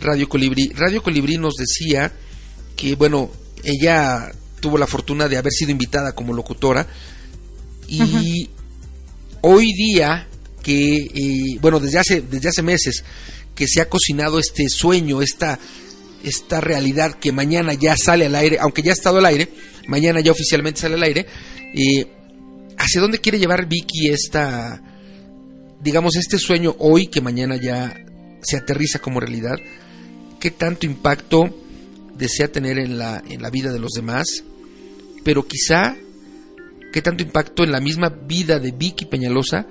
Radio Colibrí. Radio Colibrí nos decía que, bueno, ella tuvo la fortuna de haber sido invitada como locutora y hoy día que, eh, bueno, desde hace, desde hace meses que se ha cocinado este sueño, esta, esta realidad que mañana ya sale al aire, aunque ya ha estado al aire, mañana ya oficialmente sale al aire, eh, ¿hacia dónde quiere llevar Vicky esta, digamos, este sueño hoy que mañana ya se aterriza como realidad? ¿Qué tanto impacto desea tener en la, en la vida de los demás? Pero quizá, ¿qué tanto impacto en la misma vida de Vicky Peñalosa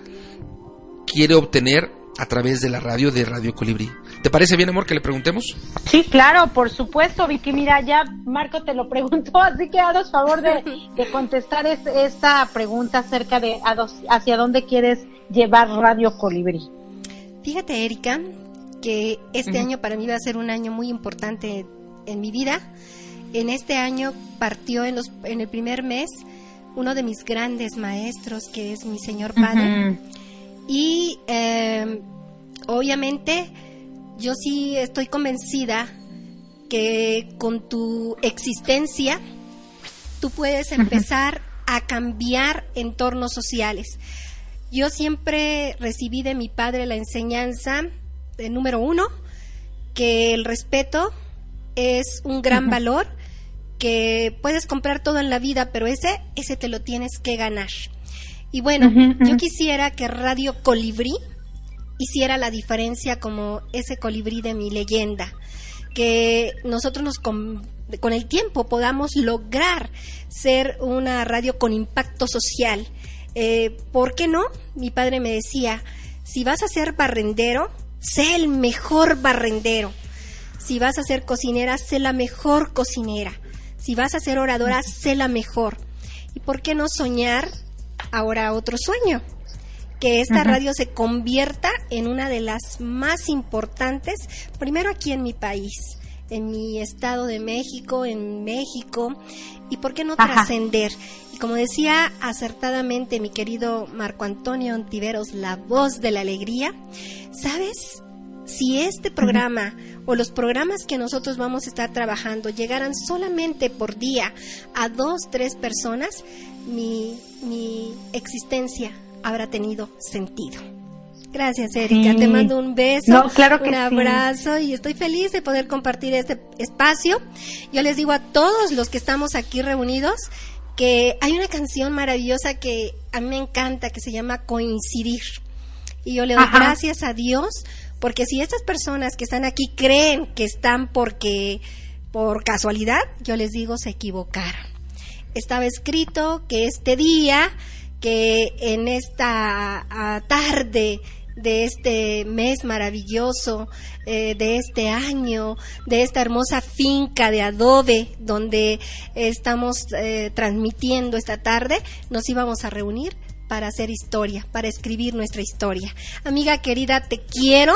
quiere obtener a través de la radio de Radio Colibrí. ¿Te parece bien, amor, que le preguntemos? Sí, claro, por supuesto, Vicky. Mira, ya Marco te lo preguntó, así que hagas favor de, de contestar es- esta pregunta acerca de a dos- hacia dónde quieres llevar Radio Colibrí. Fíjate, Erika, que este año para mí va a ser un año muy importante en mi vida. En este año partió en, los, en el primer mes uno de mis grandes maestros, que es mi Señor Padre. Y eh, obviamente yo sí estoy convencida que con tu existencia tú puedes empezar a cambiar entornos sociales. Yo siempre recibí de mi padre la enseñanza, eh, número uno, que el respeto es un gran valor, que puedes comprar todo en la vida, pero ese, ese te lo tienes que ganar. Y bueno, yo quisiera que Radio Colibrí hiciera la diferencia como ese colibrí de mi leyenda, que nosotros nos con, con el tiempo podamos lograr ser una radio con impacto social. Eh, ¿Por qué no? Mi padre me decía, si vas a ser barrendero, sé el mejor barrendero. Si vas a ser cocinera, sé la mejor cocinera. Si vas a ser oradora, sé la mejor. ¿Y por qué no soñar ahora otro sueño? Que esta radio se convierta en una de las más importantes, primero aquí en mi país, en mi estado de México, en México, y por qué no trascender. Y como decía acertadamente mi querido Marco Antonio Ontiveros, la voz de la alegría, ¿sabes? Si este programa o los programas que nosotros vamos a estar trabajando llegaran solamente por día a dos, tres personas, mi, mi existencia habrá tenido sentido. Gracias, Erika. Sí. Te mando un beso, No, claro que un sí. abrazo y estoy feliz de poder compartir este espacio. Yo les digo a todos los que estamos aquí reunidos que hay una canción maravillosa que a mí me encanta que se llama Coincidir. Y yo le doy Ajá. gracias a Dios porque si estas personas que están aquí creen que están porque por casualidad, yo les digo se equivocaron. Estaba escrito que este día, que en esta ah, tarde de este mes maravilloso, eh, de este año, de esta hermosa finca de adobe donde estamos eh, transmitiendo esta tarde, nos íbamos a reunir para hacer historia, para escribir nuestra historia. Amiga querida, te quiero.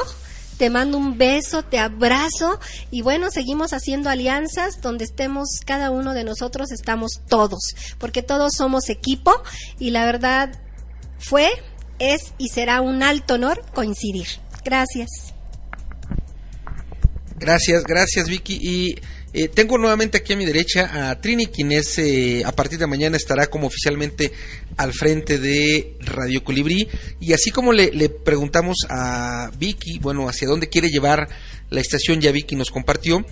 Te mando un beso, te abrazo y bueno, seguimos haciendo alianzas donde estemos cada uno de nosotros, estamos todos, porque todos somos equipo y la verdad fue, es y será un alto honor coincidir. Gracias. Gracias, gracias Vicky. Y eh, tengo nuevamente aquí a mi derecha a Trini, quien es, eh, a partir de mañana estará como oficialmente al frente de Radio Colibrí. Y así como le, preguntamos a Vicky, bueno, hacia dónde quiere llevar la estación, ya Vicky nos compartió.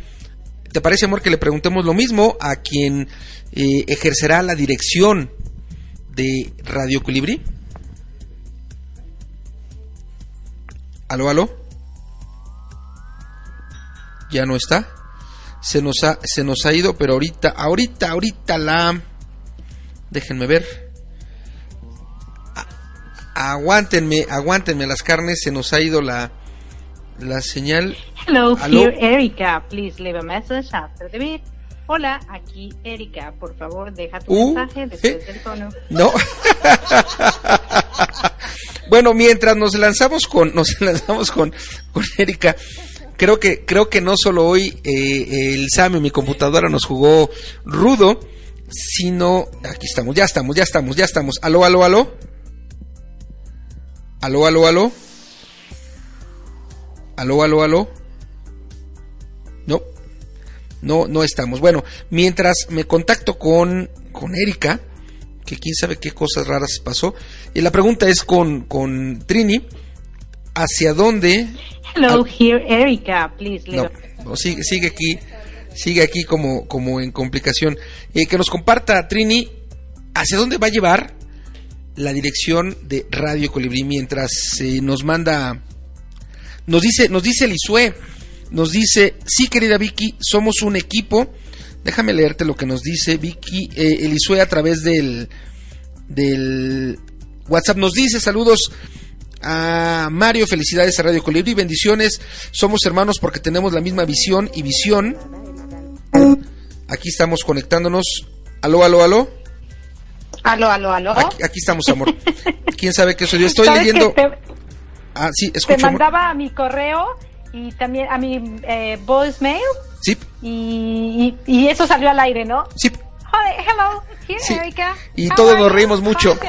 ¿Te parece, amor, que le preguntemos lo mismo a quien eh, ejercerá la dirección de Radio Colibrí? ¿Aló, aló? Ya no está. Se nos ha, se nos ha ido, pero ahorita, ahorita, ahorita la... Déjenme ver. A- aguántenme, aguántenme las carnes, se nos ha ido la, la señal. Hello, ¿Aló? here Erika. Please leave a message after the. Hola, aquí Erika. Por favor, deja tu Uh, mensaje después del tono. No. bueno, mientras nos lanzamos con, nos lanzamos con, con Erika, creo que, creo que no solo hoy eh, el SAME, mi computadora, nos jugó rudo, sino, aquí estamos, ya estamos, ya estamos, ya estamos. Aló, aló, aló. Aló, aló, aló. Aló, aló, aló. No, no, no estamos. Bueno, mientras me contacto con, con Erika, que quién sabe qué cosas raras pasó. Y la pregunta es con, con Trini, ¿hacia dónde? Hello, here Erika. Please no, no, sigue, sigue aquí, sigue aquí como, como en complicación. Eh, que nos comparta Trini, ¿hacia dónde va a llevar la dirección de Radio Colibrí mientras eh, nos manda, nos dice, nos dice Lisue, nos dice, sí querida Vicky, somos un equipo. Déjame leerte lo que nos dice Vicky eh, Elisue a través del, del WhatsApp. Nos dice saludos A Mario, felicidades a Radio Colibrí, bendiciones. Somos hermanos porque tenemos la misma visión y visión. Aquí estamos conectándonos. Aló, aló, aló. Aló, aló, aló. Aquí, estamos, amor. ¿Quién sabe qué soy yo? Estoy leyendo. Te, ah, sí, Te mandaba a mi correo y también a mi eh, voicemail. Sí. Y, y, eso salió al aire, ¿no? Sí. Hello, here, sí. Y todos nos reímos mucho.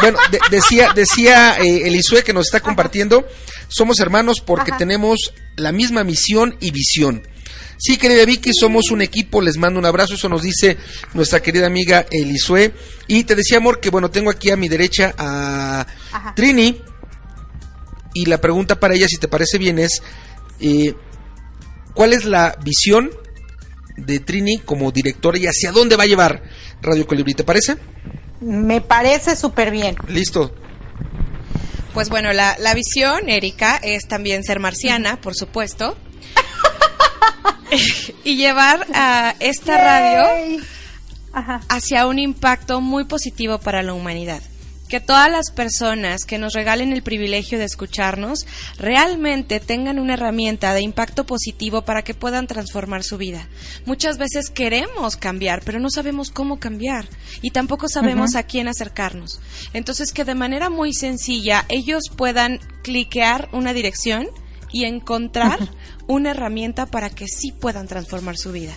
Bueno, decía, decía eh, Elisue que nos está compartiendo, somos hermanos porque tenemos la misma misión y visión. Sí, querida Vicky, somos un equipo, les mando un abrazo, eso nos dice nuestra querida amiga Elisue. Y te decía, amor, que bueno, tengo aquí a mi derecha a Trini. Y la pregunta para ella, si te parece bien, es, eh, ¿cuál es la visión de Trini como directora y hacia dónde va a llevar Radio Colibrí? ¿Te parece? Me parece súper bien. Listo. Pues bueno, la, la visión, Erika, es también ser marciana, por supuesto. y llevar a esta radio hacia un impacto muy positivo para la humanidad. Que todas las personas que nos regalen el privilegio de escucharnos realmente tengan una herramienta de impacto positivo para que puedan transformar su vida. Muchas veces queremos cambiar, pero no sabemos cómo cambiar y tampoco sabemos a quién acercarnos. Entonces que de manera muy sencilla ellos puedan cliquear una dirección y encontrar una herramienta para que sí puedan transformar su vida.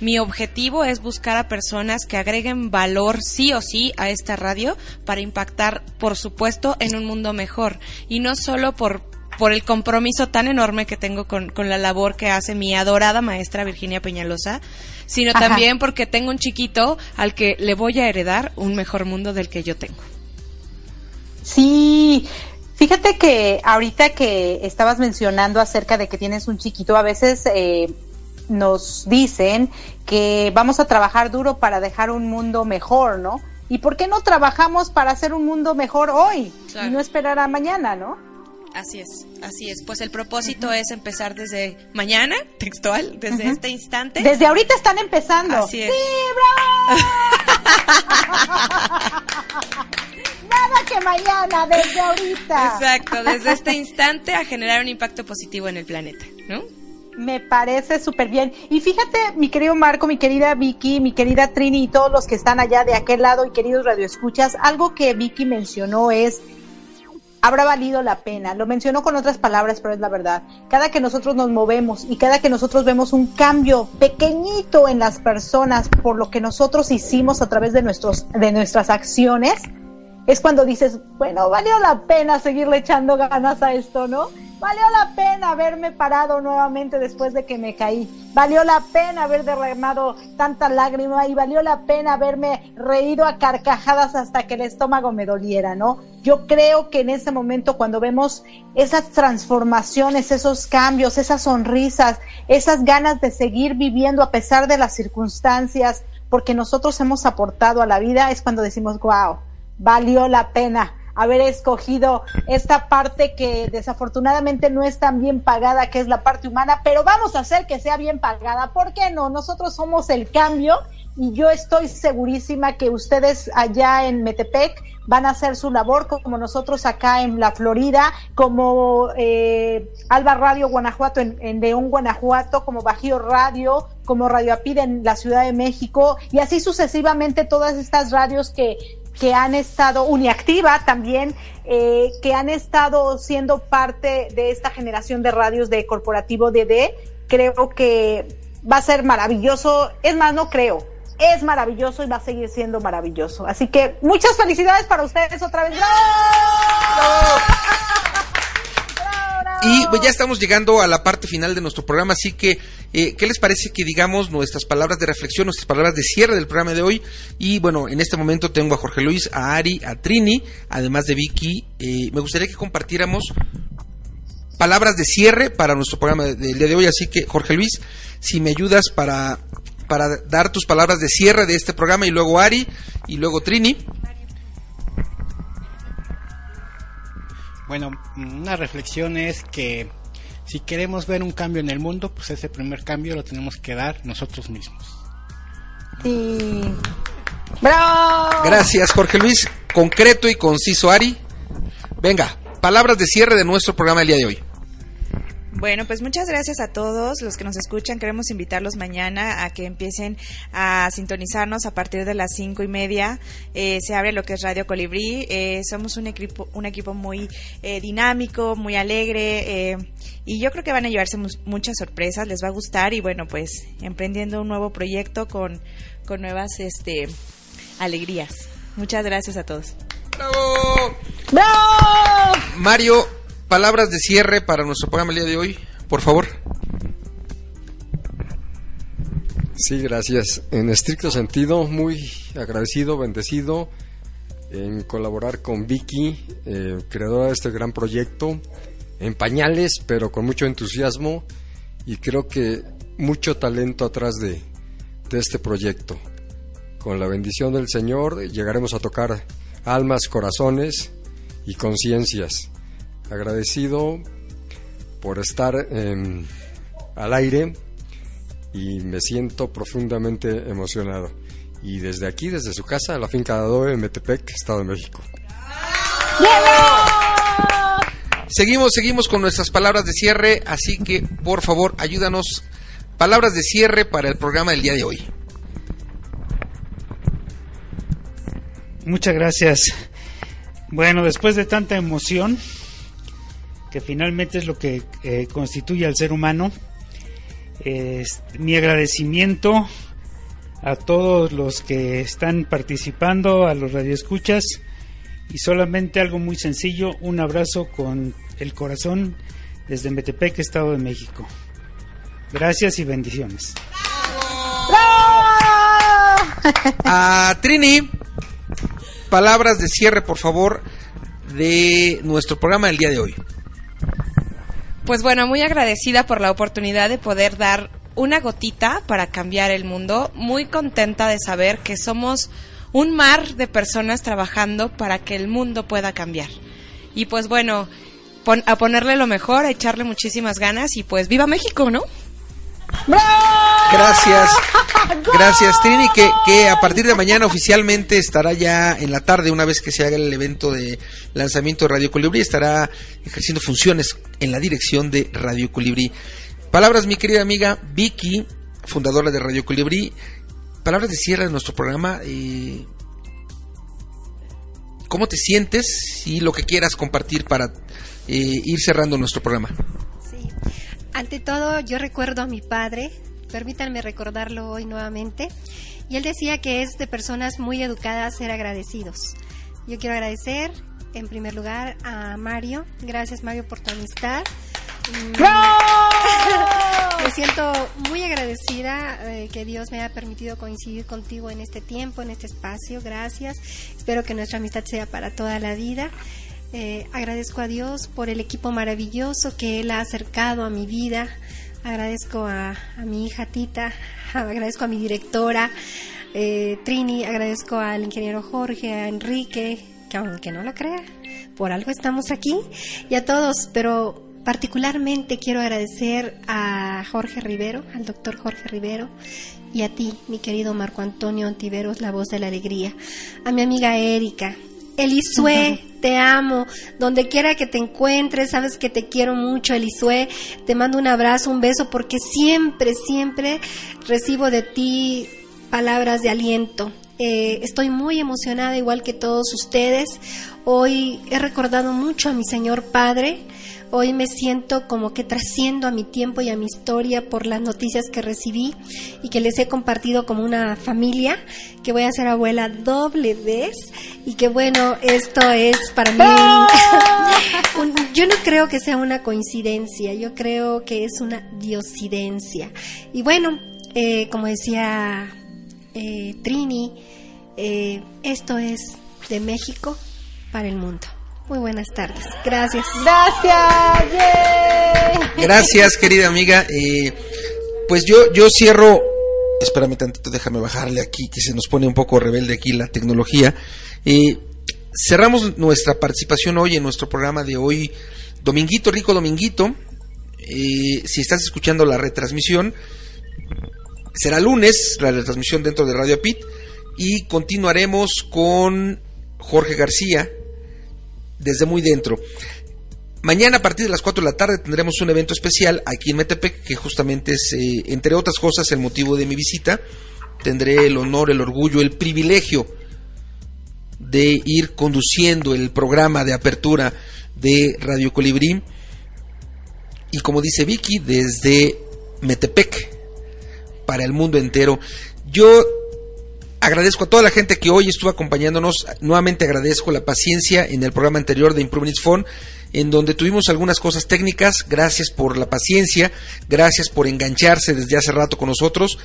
Mi objetivo es buscar a personas que agreguen valor sí o sí a esta radio para impactar, por supuesto, en un mundo mejor. Y no solo por, por el compromiso tan enorme que tengo con, la labor que hace mi adorada maestra Virginia Peñalosa, sino también porque tengo un chiquito al que le voy a heredar un mejor mundo del que yo tengo. Sí, Fíjate que ahorita que estabas mencionando acerca de que tienes un chiquito, a veces eh, nos dicen que vamos a trabajar duro para dejar un mundo mejor, ¿no? ¿Y por qué no trabajamos para hacer un mundo mejor hoy y no esperar a mañana, ¿no? Así es, así es. Pues el propósito es empezar desde mañana, textual, desde este instante. Desde ahorita están empezando. Así es. ¡Sí, Nada que mañana, desde ahorita. Exacto, desde este instante a generar un impacto positivo en el planeta, ¿no? Me parece súper bien. Y fíjate, mi querido Marco, mi querida Vicky, mi querida Trini y todos los que están allá de aquel lado y queridos radioescuchas, algo que Vicky mencionó es habrá valido la pena. Lo mencionó con otras palabras, pero es la verdad. Cada que nosotros nos movemos y cada que nosotros vemos un cambio pequeñito en las personas por lo que nosotros hicimos a través de nuestros de nuestras acciones, es cuando dices, bueno, valió la pena seguirle echando ganas a esto, ¿no? Valió la pena haberme parado nuevamente después de que me caí. Valió la pena haber derramado tanta lágrima y valió la pena haberme reído a carcajadas hasta que el estómago me doliera, ¿no? Yo creo que en ese momento cuando vemos esas transformaciones, esos cambios, esas sonrisas, esas ganas de seguir viviendo a pesar de las circunstancias, porque nosotros hemos aportado a la vida, es cuando decimos, wow, valió la pena haber escogido esta parte que desafortunadamente no es tan bien pagada, que es la parte humana, pero vamos a hacer que sea bien pagada. ¿Por qué no? Nosotros somos el cambio y yo estoy segurísima que ustedes allá en Metepec van a hacer su labor como nosotros acá en la Florida, como eh, Alba Radio Guanajuato en, en, León, Guanajuato, como Bajío Radio, como Radio Apid en la Ciudad de México y así sucesivamente todas estas radios que que han estado, Uniactiva también, eh, que han estado siendo parte de esta generación de radios de Corporativo DD. Creo que va a ser maravilloso. Es más, no creo. Es maravilloso y va a seguir siendo maravilloso. Así que muchas felicidades para ustedes otra vez. Y pues, ya estamos llegando a la parte final de nuestro programa, así que, eh, ¿qué les parece que digamos nuestras palabras de reflexión, nuestras palabras de cierre del programa de hoy? Y bueno, en este momento tengo a Jorge Luis, a Ari, a Trini, además de Vicky. Eh, me gustaría que compartiéramos palabras de cierre para nuestro programa del día de hoy, así que Jorge Luis, si me ayudas para, para dar tus palabras de cierre de este programa y luego Ari y luego Trini. Bueno, una reflexión es que si queremos ver un cambio en el mundo, pues ese primer cambio lo tenemos que dar nosotros mismos. Sí. ¡Bravo! Gracias, Jorge Luis. Concreto y conciso, Ari. Venga. palabras de cierre de nuestro programa el día de hoy. Bueno, pues muchas gracias a todos los que nos escuchan. Queremos invitarlos mañana a que empiecen a sintonizarnos a partir de las cinco y media. Eh, se abre lo que es Radio Colibrí. Eh, somos un equipo, un equipo muy eh, dinámico, muy alegre eh, y yo creo que van a llevarse mu- muchas sorpresas. Les va a gustar y bueno, pues emprendiendo un nuevo proyecto con, con nuevas este, alegrías. Muchas gracias a todos. Mario, palabras de cierre para nuestro programa el día de hoy, por favor. Sí, gracias. En estricto sentido, muy agradecido, bendecido en colaborar con Vicky, eh, creadora de este gran proyecto, en pañales, pero con mucho entusiasmo y creo que mucho talento atrás de, de este proyecto. Con la bendición del Señor llegaremos a tocar almas, corazones y conciencias. Agradecido por estar em, al aire y me siento profundamente emocionado. Y desde aquí, desde su casa, la finca de Adobe en Metepec, Estado de México. Seguimos, seguimos con nuestras palabras de cierre, así que por favor ayúdanos. Palabras de cierre para el programa del día de hoy. Muchas gracias. Bueno, después de tanta emoción, que finalmente es lo que eh, constituye al ser humano, es mi agradecimiento a todos los que están participando, a los radioescuchas, y solamente algo muy sencillo, un abrazo con el corazón desde Metepec, Estado de México. Gracias y bendiciones. A Trini, palabras de cierre, por favor, de nuestro programa del día de hoy. Pues bueno, muy agradecida por la oportunidad de poder dar una gotita para cambiar el mundo. Muy contenta de saber que somos un mar de personas trabajando para que el mundo pueda cambiar. Y pues bueno, pon- a ponerle lo mejor, a echarle muchísimas ganas y pues viva México, ¿no? Gracias. Gracias, Trini, que, que a partir de mañana oficialmente estará ya en la tarde, una vez que se haga el evento de lanzamiento de Radio Colibrí, estará ejerciendo funciones en la dirección de Radio Colibrí. Palabras, mi querida amiga Vicky, fundadora de Radio Colibrí. Palabras de cierre de nuestro programa. eh, ¿Cómo te sientes y lo que quieras compartir para eh, ir cerrando nuestro programa? Ante todo, yo recuerdo a mi padre, permítanme recordarlo hoy nuevamente, y él decía que es de personas muy educadas ser agradecidos. Yo quiero agradecer, en primer lugar, a Mario. Gracias, Mario, por tu amistad. Mm, Me siento muy agradecida eh, que Dios me haya permitido coincidir contigo en este tiempo, en este espacio. Gracias. Espero que nuestra amistad sea para toda la vida. Eh, agradezco a Dios por el equipo maravilloso que Él ha acercado a mi vida. Agradezco a, mi hija Tita, agradezco a mi directora eh, Trini, agradezco al ingeniero Jorge, a Enrique, que aunque no lo crea, por algo estamos aquí, y a todos, pero particularmente quiero agradecer a Jorge Rivero, al doctor Jorge Rivero, y a ti, mi querido Marco Antonio Ontiveros, la voz de la alegría, a mi amiga Erika, Elisue, te amo. Donde quiera que te encuentres, sabes que te quiero mucho, Elisue. Te mando un abrazo, un beso, porque siempre, siempre recibo de ti palabras de aliento. Eh, estoy muy emocionada, igual que todos ustedes. Hoy he recordado mucho a mi Señor Padre. Hoy me siento como que trasciendo a mi tiempo y a mi historia por las noticias que recibí y que les he compartido como una familia, que voy a ser abuela doble vez y que bueno, esto es para mí... un- yo no creo que sea una coincidencia, yo creo que es una diosidencia. Y bueno, eh, como decía eh, Trini, eh, esto es de México para el mundo. Muy buenas tardes. Gracias. Gracias. Gracias, querida amiga. Eh, pues yo, yo cierro. Espérame tantito, déjame bajarle aquí, que se nos pone un poco rebelde aquí la tecnología. Eh, cerramos nuestra participación hoy en nuestro programa de hoy, Dominguito, Rico Dominguito. Eh, si estás escuchando la retransmisión, será lunes la retransmisión dentro de Radio Pit y continuaremos con Jorge García desde muy dentro. Mañana a partir de las 4 de la tarde tendremos un evento especial aquí en Metepec, que justamente es, eh, entre otras cosas, el motivo de mi visita. Tendré el honor, el orgullo, el privilegio de ir conduciendo el programa de apertura de Radio Colibrí. Y como dice Vicky, desde Metepec para el mundo entero. Yo agradezco a toda la gente que hoy estuvo acompañándonos. Nuevamente agradezco la paciencia en el programa anterior de Improvements Phone, en donde tuvimos algunas cosas técnicas. Gracias por la paciencia, gracias por engancharse desde hace rato con nosotros.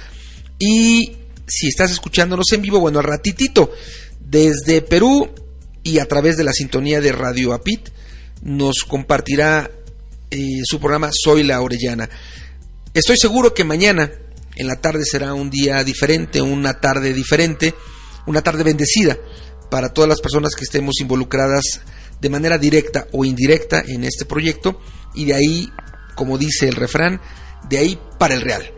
Y si estás escuchándonos en vivo, bueno, al ratitito, desde Perú y a través de la sintonía de Radio Apit, nos compartirá eh, su programa Soy la Orellana. Estoy seguro que mañana en la tarde será un día diferente, una tarde diferente, una tarde bendecida para todas las personas que estemos involucradas de manera directa o indirecta en este proyecto y de ahí, como dice el refrán, de ahí para el real.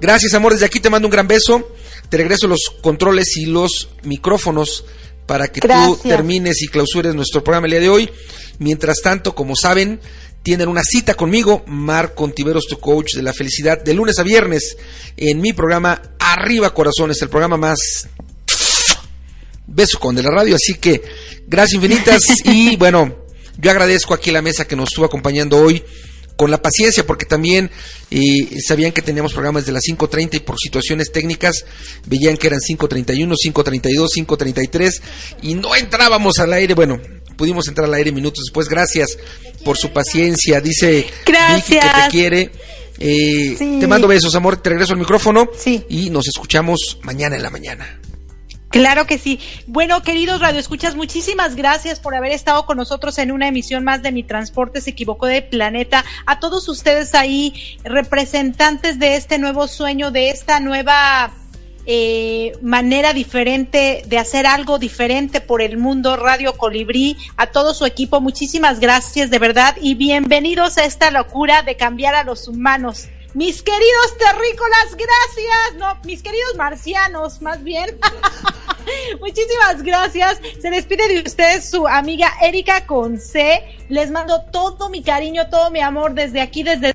Gracias, amor. Desde aquí te mando un gran beso. Te regreso los controles y los micrófonos para que tú termines y clausures nuestro programa el día de hoy. Mientras tanto, como saben, tienen una cita conmigo, Marc Contiveros, tu coach de la felicidad, de lunes a viernes en mi programa Arriba Corazones, el programa más beso con de la radio. Así que gracias infinitas y bueno, yo agradezco aquí la mesa que nos estuvo acompañando hoy con la paciencia, porque también eh, sabían que teníamos programas de las 5.30 y por situaciones técnicas veían que eran 5.31, 5.32, 5.33 y no entrábamos al aire. Bueno, pudimos entrar al aire minutos después. Gracias por su paciencia. Dice Vicky que te quiere. Eh, te mando besos, amor. Te regreso al micrófono y nos escuchamos mañana en la mañana. Claro que sí. Bueno, queridos radioescuchas, muchísimas gracias por haber estado con nosotros en una emisión más de Mi Transporte se equivocó de planeta. A todos ustedes ahí, representantes de este nuevo sueño, de esta nueva eh, manera diferente de hacer algo diferente por el mundo, Radio Colibrí, a todo su equipo, muchísimas gracias de verdad y bienvenidos a esta locura de cambiar a los humanos. Mis queridos terrícolas, gracias. No, mis queridos marcianos, más bien. Muchísimas gracias. Se despide de ustedes su amiga Erika Conce. Les mando todo mi cariño, todo mi amor desde aquí, desde...